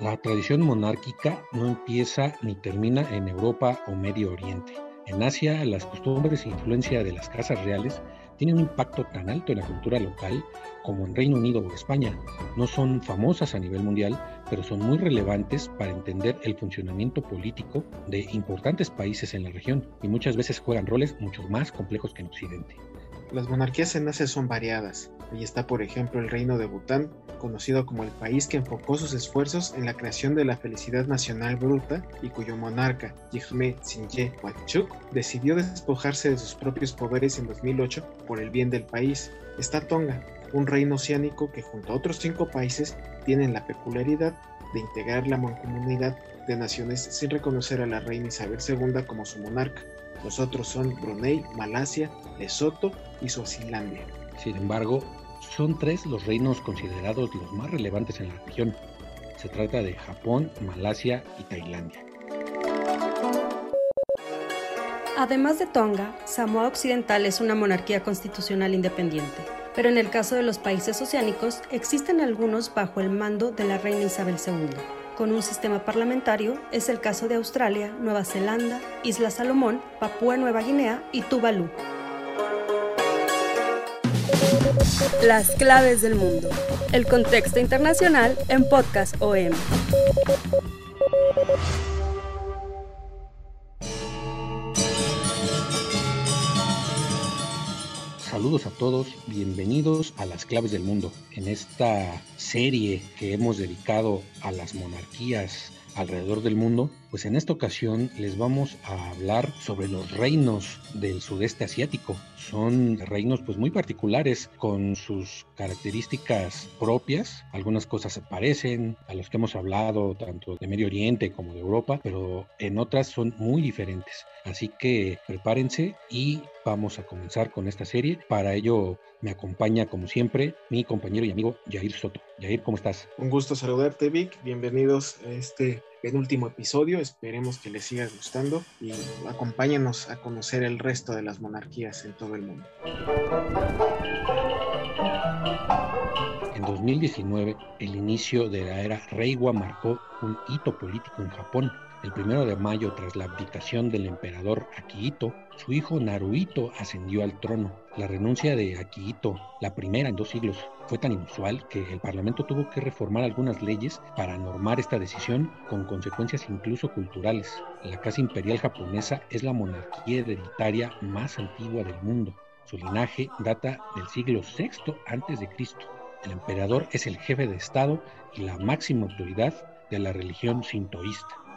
La tradición monárquica no empieza ni termina en Europa o Medio Oriente. En Asia, las costumbres e influencia de las casas reales tienen un impacto tan alto en la cultura local como en Reino Unido o España. No son famosas a nivel mundial, pero son muy relevantes para entender el funcionamiento político de importantes países en la región y muchas veces juegan roles mucho más complejos que en Occidente. Las monarquías en Asia son variadas. Ahí está, por ejemplo, el reino de Bután, conocido como el país que enfocó sus esfuerzos en la creación de la felicidad nacional bruta y cuyo monarca, Jigme Tsingyé Wangchuk, decidió despojarse de sus propios poderes en 2008 por el bien del país. Está Tonga, un reino oceánico que junto a otros cinco países tienen la peculiaridad de integrar la mancomunidad de naciones sin reconocer a la reina Isabel II como su monarca. Los otros son Brunei, Malasia, Lesoto y Suazilandia. Sin embargo, son tres los reinos considerados los más relevantes en la región. Se trata de Japón, Malasia y Tailandia. Además de Tonga, Samoa Occidental es una monarquía constitucional independiente, pero en el caso de los países oceánicos existen algunos bajo el mando de la reina Isabel II con un sistema parlamentario es el caso de Australia, Nueva Zelanda, Isla Salomón, Papúa Nueva Guinea y Tuvalu. Las claves del mundo. El contexto internacional en Podcast OM. Saludos a todos, bienvenidos a las claves del mundo. En esta serie que hemos dedicado a las monarquías alrededor del mundo, pues en esta ocasión les vamos a hablar sobre los reinos del sudeste asiático. Son reinos pues muy particulares con sus características propias. Algunas cosas se parecen a los que hemos hablado tanto de Medio Oriente como de Europa, pero en otras son muy diferentes. Así que prepárense y vamos a comenzar con esta serie. Para ello me acompaña, como siempre, mi compañero y amigo Jair Soto. Jair, ¿cómo estás? Un gusto saludarte, Vic. Bienvenidos a este penúltimo episodio. Esperemos que les siga gustando y acompáñanos a conocer el resto de las monarquías en todo el mundo. En 2019, el inicio de la era Reiwa marcó un hito político en Japón el primero de mayo, tras la abdicación del emperador Akihito, su hijo Naruhito ascendió al trono. La renuncia de Akihito, la primera en dos siglos, fue tan inusual que el Parlamento tuvo que reformar algunas leyes para normar esta decisión con consecuencias incluso culturales. La Casa Imperial japonesa es la monarquía hereditaria más antigua del mundo. Su linaje data del siglo VI a.C. El emperador es el jefe de Estado y la máxima autoridad de la religión sintoísta.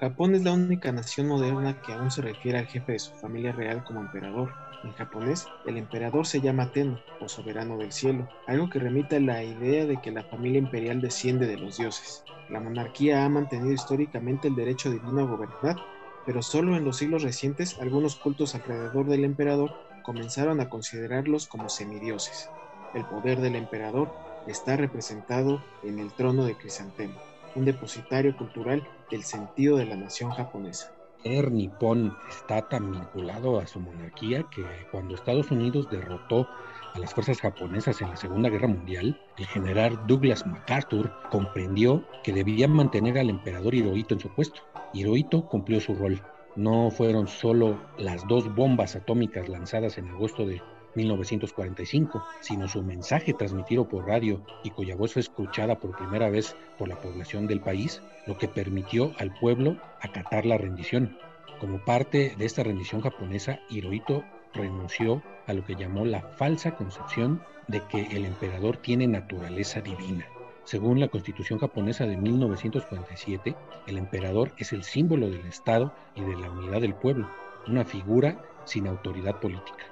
Japón es la única nación moderna que aún se refiere al jefe de su familia real como emperador. En japonés, el emperador se llama Tenno, o soberano del cielo, algo que remite a la idea de que la familia imperial desciende de los dioses. La monarquía ha mantenido históricamente el derecho divino a gobernar, pero solo en los siglos recientes algunos cultos alrededor del emperador comenzaron a considerarlos como semidioses. El poder del emperador está representado en el trono de Crisantemo un depositario cultural del sentido de la nación japonesa. El nipón está tan vinculado a su monarquía que cuando Estados Unidos derrotó a las fuerzas japonesas en la Segunda Guerra Mundial, el general Douglas MacArthur comprendió que debían mantener al emperador Hirohito en su puesto. Hirohito cumplió su rol. No fueron solo las dos bombas atómicas lanzadas en agosto de 1945, sino su mensaje transmitido por radio y cuya voz fue escuchada por primera vez por la población del país, lo que permitió al pueblo acatar la rendición. Como parte de esta rendición japonesa, Hirohito renunció a lo que llamó la falsa concepción de que el emperador tiene naturaleza divina. Según la constitución japonesa de 1947, el emperador es el símbolo del Estado y de la unidad del pueblo, una figura sin autoridad política.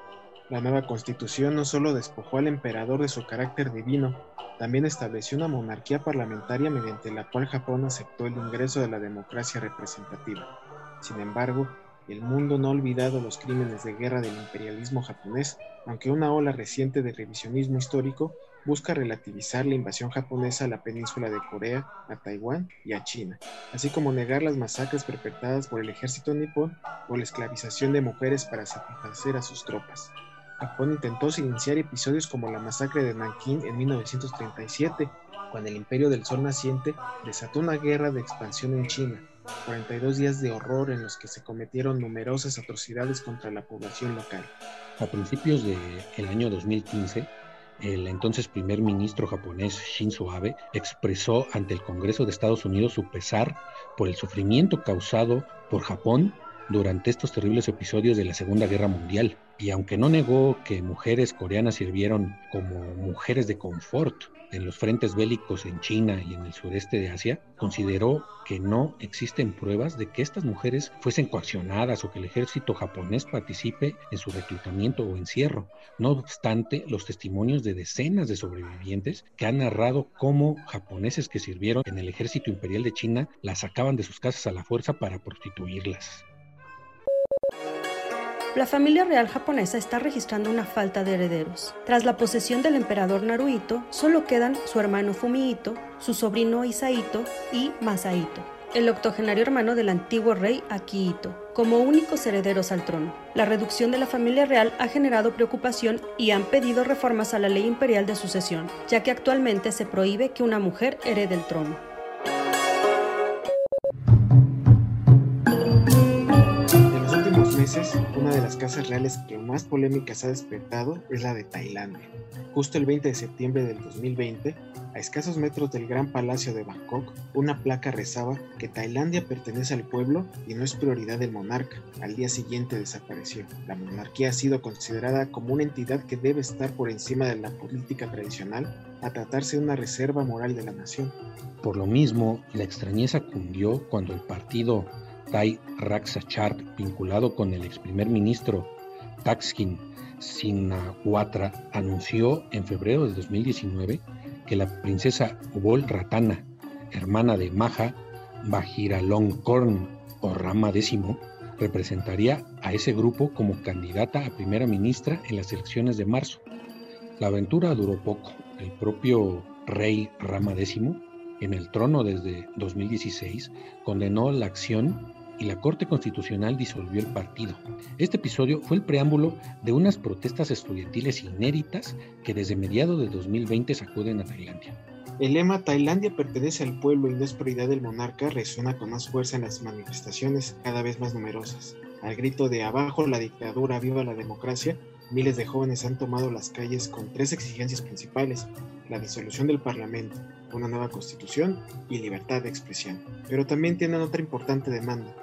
La nueva constitución no solo despojó al emperador de su carácter divino, también estableció una monarquía parlamentaria mediante la cual Japón aceptó el ingreso de la democracia representativa. Sin embargo, el mundo no ha olvidado los crímenes de guerra del imperialismo japonés, aunque una ola reciente de revisionismo histórico busca relativizar la invasión japonesa a la península de Corea, a Taiwán y a China, así como negar las masacres perpetradas por el ejército nipón o la esclavización de mujeres para satisfacer a sus tropas. Japón intentó silenciar episodios como la masacre de Nankín en 1937, cuando el imperio del sol naciente desató una guerra de expansión en China, 42 días de horror en los que se cometieron numerosas atrocidades contra la población local. A principios del año 2015, el entonces primer ministro japonés Shinzo Abe expresó ante el Congreso de Estados Unidos su pesar por el sufrimiento causado por Japón durante estos terribles episodios de la Segunda Guerra Mundial. Y aunque no negó que mujeres coreanas sirvieron como mujeres de confort en los frentes bélicos en China y en el sureste de Asia, consideró que no existen pruebas de que estas mujeres fuesen coaccionadas o que el ejército japonés participe en su reclutamiento o encierro. No obstante, los testimonios de decenas de sobrevivientes que han narrado cómo japoneses que sirvieron en el ejército imperial de China las sacaban de sus casas a la fuerza para prostituirlas. La familia real japonesa está registrando una falta de herederos. Tras la posesión del emperador Naruhito, solo quedan su hermano Fumihito, su sobrino Isahito y Masahito, el octogenario hermano del antiguo rey Akihito, como únicos herederos al trono. La reducción de la familia real ha generado preocupación y han pedido reformas a la ley imperial de sucesión, ya que actualmente se prohíbe que una mujer herede el trono. Una de las casas reales que más polémicas ha despertado es la de Tailandia. Justo el 20 de septiembre del 2020, a escasos metros del Gran Palacio de Bangkok, una placa rezaba que Tailandia pertenece al pueblo y no es prioridad del monarca. Al día siguiente desapareció. La monarquía ha sido considerada como una entidad que debe estar por encima de la política tradicional a tratarse de una reserva moral de la nación. Por lo mismo, la extrañeza cundió cuando el partido Tai Chart, vinculado con el ex primer ministro Taksin Shinawatra, anunció en febrero de 2019 que la princesa Ubol Ratana, hermana de Maha Vajiralongkorn o Rama X, representaría a ese grupo como candidata a primera ministra en las elecciones de marzo. La aventura duró poco. El propio rey Rama X, en el trono desde 2016, condenó la acción y la Corte Constitucional disolvió el partido. Este episodio fue el preámbulo de unas protestas estudiantiles inéditas que desde mediados de 2020 sacuden a Tailandia. El lema Tailandia pertenece al pueblo y no es prioridad del monarca resuena con más fuerza en las manifestaciones cada vez más numerosas. Al grito de abajo la dictadura, viva la democracia, miles de jóvenes han tomado las calles con tres exigencias principales, la disolución del Parlamento, una nueva constitución y libertad de expresión. Pero también tienen otra importante demanda,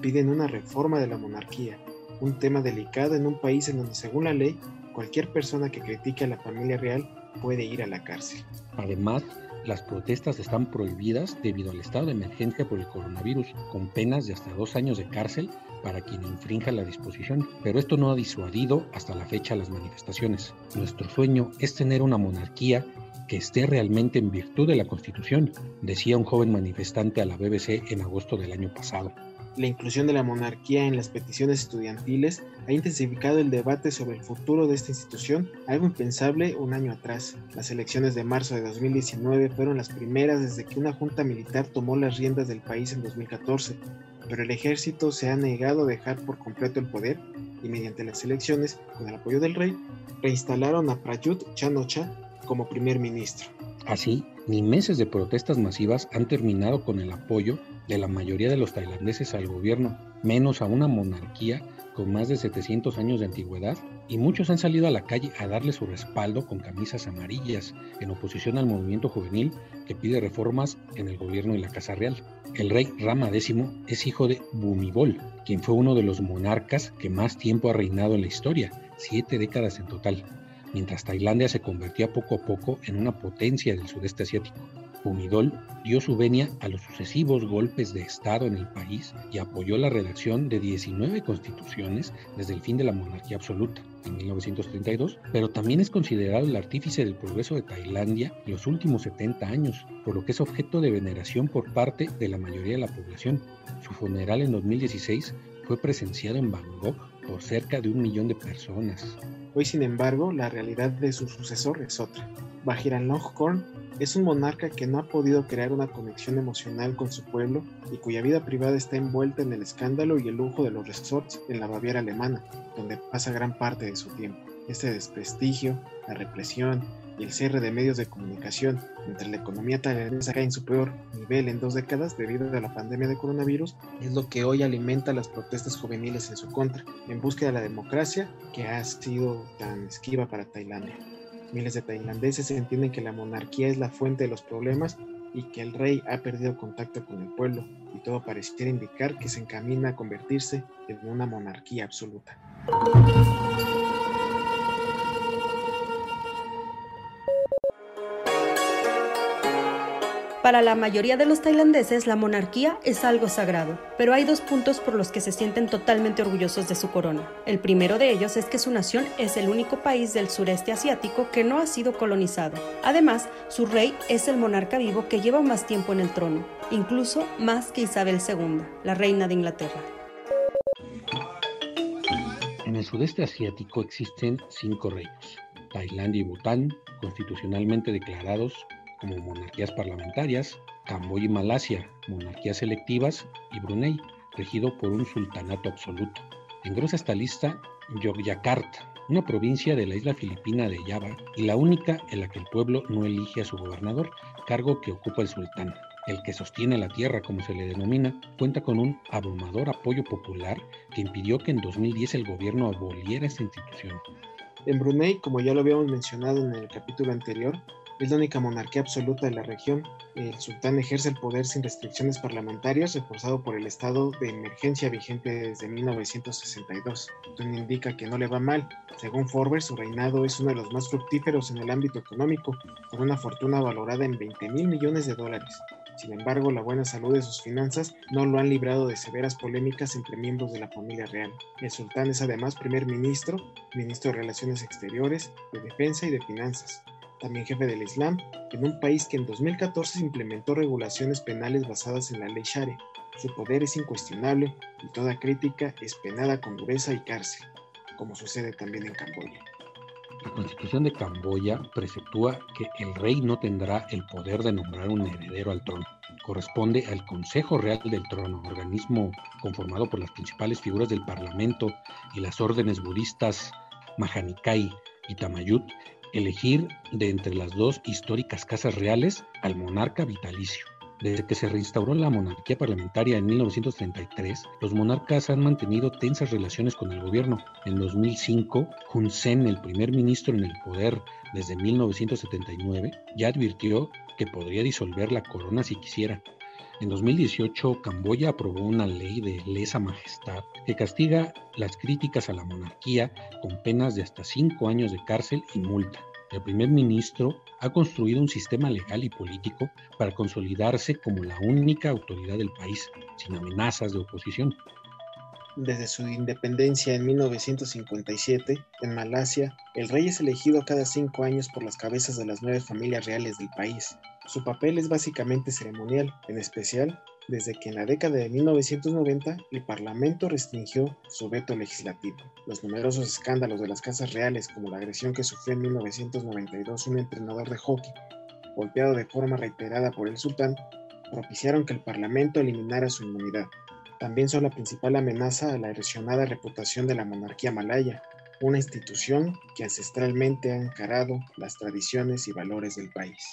piden una reforma de la monarquía, un tema delicado en un país en donde según la ley cualquier persona que critique a la familia real puede ir a la cárcel. Además, las protestas están prohibidas debido al estado de emergencia por el coronavirus, con penas de hasta dos años de cárcel para quien infrinja la disposición. Pero esto no ha disuadido hasta la fecha las manifestaciones. Nuestro sueño es tener una monarquía que esté realmente en virtud de la Constitución, decía un joven manifestante a la BBC en agosto del año pasado. La inclusión de la monarquía en las peticiones estudiantiles ha intensificado el debate sobre el futuro de esta institución, algo impensable un año atrás. Las elecciones de marzo de 2019 fueron las primeras desde que una junta militar tomó las riendas del país en 2014, pero el ejército se ha negado a dejar por completo el poder y mediante las elecciones, con el apoyo del rey, reinstalaron a Prayut Chanocha como primer ministro. Así, ni meses de protestas masivas han terminado con el apoyo de la mayoría de los tailandeses al gobierno, menos a una monarquía con más de 700 años de antigüedad, y muchos han salido a la calle a darle su respaldo con camisas amarillas, en oposición al movimiento juvenil que pide reformas en el gobierno y la Casa Real. El rey Rama X es hijo de Bumibol, quien fue uno de los monarcas que más tiempo ha reinado en la historia, siete décadas en total, mientras Tailandia se convertía poco a poco en una potencia del sudeste asiático. Humidol dio su venia a los sucesivos golpes de Estado en el país y apoyó la redacción de 19 constituciones desde el fin de la monarquía absoluta en 1932, pero también es considerado el artífice del progreso de Tailandia en los últimos 70 años, por lo que es objeto de veneración por parte de la mayoría de la población. Su funeral en 2016 fue presenciado en Bangkok por cerca de un millón de personas. Hoy, sin embargo, la realidad de su sucesor es otra. Vajiralongkorn es un monarca que no ha podido crear una conexión emocional con su pueblo y cuya vida privada está envuelta en el escándalo y el lujo de los resorts en la Baviera alemana, donde pasa gran parte de su tiempo. Este desprestigio, la represión y el cierre de medios de comunicación, mientras la economía tailandesa cae en su peor nivel en dos décadas debido a la pandemia de coronavirus, es lo que hoy alimenta las protestas juveniles en su contra, en búsqueda de la democracia que ha sido tan esquiva para Tailandia. Miles de tailandeses entienden que la monarquía es la fuente de los problemas y que el rey ha perdido contacto con el pueblo y todo pareciera indicar que se encamina a convertirse en una monarquía absoluta. Para la mayoría de los tailandeses, la monarquía es algo sagrado, pero hay dos puntos por los que se sienten totalmente orgullosos de su corona. El primero de ellos es que su nación es el único país del sureste asiático que no ha sido colonizado. Además, su rey es el monarca vivo que lleva más tiempo en el trono, incluso más que Isabel II, la reina de Inglaterra. En el sudeste asiático existen cinco reinos, Tailandia y Bután, constitucionalmente declarados como monarquías parlamentarias, Camboya y Malasia, monarquías electivas, y Brunei, regido por un sultanato absoluto. Engrosa esta lista Yogyakarta, una provincia de la isla filipina de Java y la única en la que el pueblo no elige a su gobernador, cargo que ocupa el sultán. El que sostiene la tierra, como se le denomina, cuenta con un abrumador apoyo popular que impidió que en 2010 el gobierno aboliera esta institución. En Brunei, como ya lo habíamos mencionado en el capítulo anterior, es la única monarquía absoluta de la región. El sultán ejerce el poder sin restricciones parlamentarias, reforzado por el estado de emergencia vigente desde 1962. Esto indica que no le va mal. Según Forbes, su reinado es uno de los más fructíferos en el ámbito económico, con una fortuna valorada en 20 mil millones de dólares. Sin embargo, la buena salud de sus finanzas no lo han librado de severas polémicas entre miembros de la familia real. El sultán es además primer ministro, ministro de Relaciones Exteriores, de Defensa y de Finanzas también jefe del Islam, en un país que en 2014 implementó regulaciones penales basadas en la ley Sharia. Su poder es incuestionable y toda crítica es penada con dureza y cárcel, como sucede también en Camboya. La constitución de Camboya preceptúa que el rey no tendrá el poder de nombrar un heredero al trono. Corresponde al Consejo Real del Trono, organismo conformado por las principales figuras del Parlamento y las órdenes budistas Mahanikai y Tamayut, elegir de entre las dos históricas casas reales al monarca vitalicio. Desde que se reinstauró la monarquía parlamentaria en 1933, los monarcas han mantenido tensas relaciones con el gobierno. En 2005, Hun Sen, el primer ministro en el poder desde 1979, ya advirtió que podría disolver la corona si quisiera. En 2018, Camboya aprobó una ley de lesa majestad que castiga las críticas a la monarquía con penas de hasta cinco años de cárcel y multa. El primer ministro ha construido un sistema legal y político para consolidarse como la única autoridad del país, sin amenazas de oposición. Desde su independencia en 1957, en Malasia, el rey es elegido cada cinco años por las cabezas de las nueve familias reales del país. Su papel es básicamente ceremonial, en especial desde que en la década de 1990 el Parlamento restringió su veto legislativo. Los numerosos escándalos de las casas reales, como la agresión que sufrió en 1992 un entrenador de hockey, golpeado de forma reiterada por el sultán, propiciaron que el Parlamento eliminara su inmunidad. También son la principal amenaza a la erosionada reputación de la monarquía malaya, una institución que ancestralmente ha encarado las tradiciones y valores del país.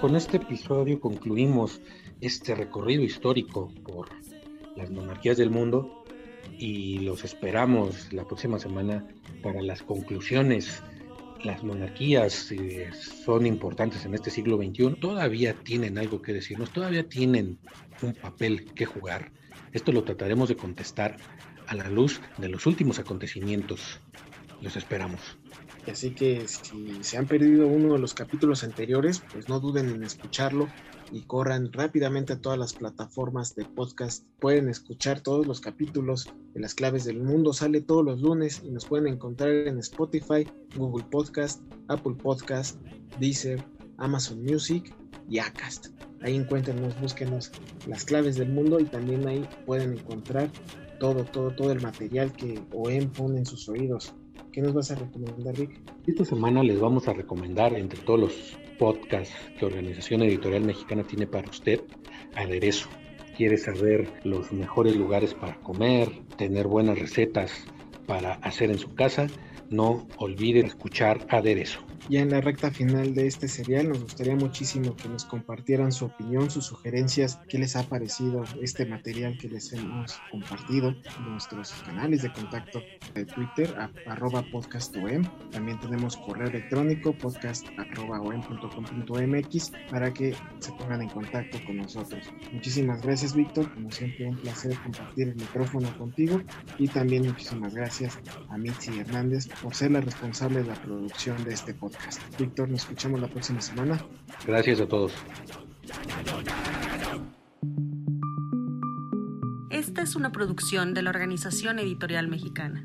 Con este episodio concluimos este recorrido histórico por las monarquías del mundo y los esperamos la próxima semana para las conclusiones. Las monarquías eh, son importantes en este siglo XXI, todavía tienen algo que decirnos, todavía tienen un papel que jugar. Esto lo trataremos de contestar a la luz de los últimos acontecimientos. Los esperamos. Así que si se han perdido uno de los capítulos anteriores, pues no duden en escucharlo y corran rápidamente a todas las plataformas de podcast. Pueden escuchar todos los capítulos de las claves del mundo. Sale todos los lunes y nos pueden encontrar en Spotify, Google Podcast, Apple Podcast, Deezer, Amazon Music y Acast. Ahí encuéntrenos, búsquenos las claves del mundo y también ahí pueden encontrar todo, todo, todo el material que OEM pone en sus oídos. ¿Qué nos vas a recomendar, Rick? Esta semana les vamos a recomendar, entre todos los podcasts que Organización Editorial Mexicana tiene para usted, Aderezo. ¿Quiere saber los mejores lugares para comer, tener buenas recetas para hacer en su casa? No olvide escuchar Aderezo. Ya en la recta final de este serial nos gustaría muchísimo que nos compartieran su opinión, sus sugerencias, qué les ha parecido este material que les hemos compartido nuestros canales de contacto de Twitter, a, arroba podcastom. También tenemos correo electrónico podcast para que se pongan en contacto con nosotros. Muchísimas gracias Víctor, como siempre un placer compartir el micrófono contigo y también muchísimas gracias a Mitzi Hernández por ser la responsable de la producción de este podcast. Víctor, nos escuchamos la próxima semana. Gracias a todos. Esta es una producción de la Organización Editorial Mexicana.